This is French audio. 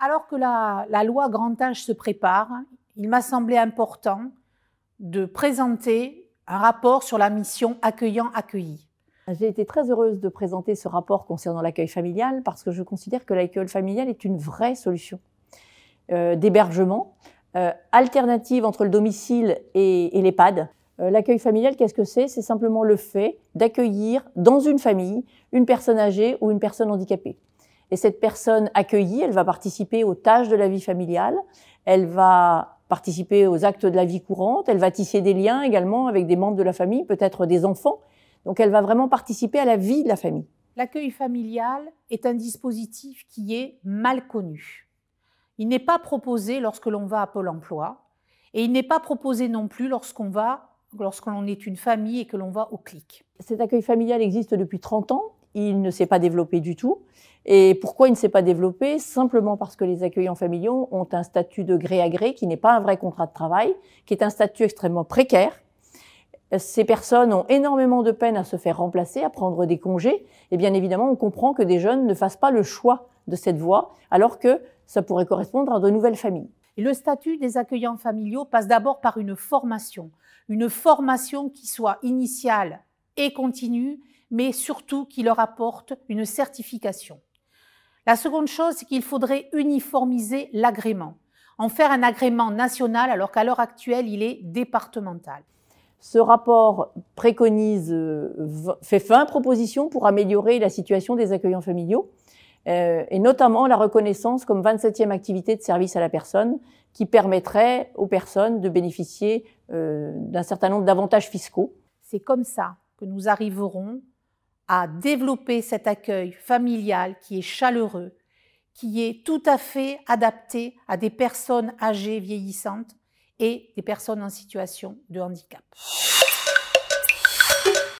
Alors que la, loi grand âge se prépare, il m'a semblé important de présenter un rapport sur la mission accueillant-accueilli. J'ai été très heureuse de présenter ce rapport concernant l'accueil familial parce que je considère que l'accueil familial est une vraie solution euh, d'hébergement, euh, alternative entre le domicile et, et l'EHPAD. Euh, l'accueil familial, qu'est-ce que c'est? C'est simplement le fait d'accueillir dans une famille une personne âgée ou une personne handicapée. Et cette personne accueillie, elle va participer aux tâches de la vie familiale, elle va participer aux actes de la vie courante, elle va tisser des liens également avec des membres de la famille, peut-être des enfants, donc elle va vraiment participer à la vie de la famille. L'accueil familial est un dispositif qui est mal connu. Il n'est pas proposé lorsque l'on va à Pôle emploi et il n'est pas proposé non plus lorsqu'on va lorsque l'on est une famille et que l'on va au clic. Cet accueil familial existe depuis 30 ans, il ne s'est pas développé du tout. Et pourquoi il ne s'est pas développé? Simplement parce que les accueillants familiaux ont un statut de gré à gré qui n'est pas un vrai contrat de travail, qui est un statut extrêmement précaire, ces personnes ont énormément de peine à se faire remplacer, à prendre des congés, et bien évidemment, on comprend que des jeunes ne fassent pas le choix de cette voie, alors que ça pourrait correspondre à de nouvelles familles. Et le statut des accueillants familiaux passe d'abord par une formation, une formation qui soit initiale et continue, mais surtout qui leur apporte une certification. La seconde chose, c'est qu'il faudrait uniformiser l'agrément, en faire un agrément national alors qu'à l'heure actuelle, il est départemental. Ce rapport préconise, euh, fait 20 propositions pour améliorer la situation des accueillants familiaux, euh, et notamment la reconnaissance comme 27e activité de service à la personne, qui permettrait aux personnes de bénéficier euh, d'un certain nombre d'avantages fiscaux. C'est comme ça que nous arriverons à développer cet accueil familial qui est chaleureux, qui est tout à fait adapté à des personnes âgées vieillissantes et des personnes en situation de handicap.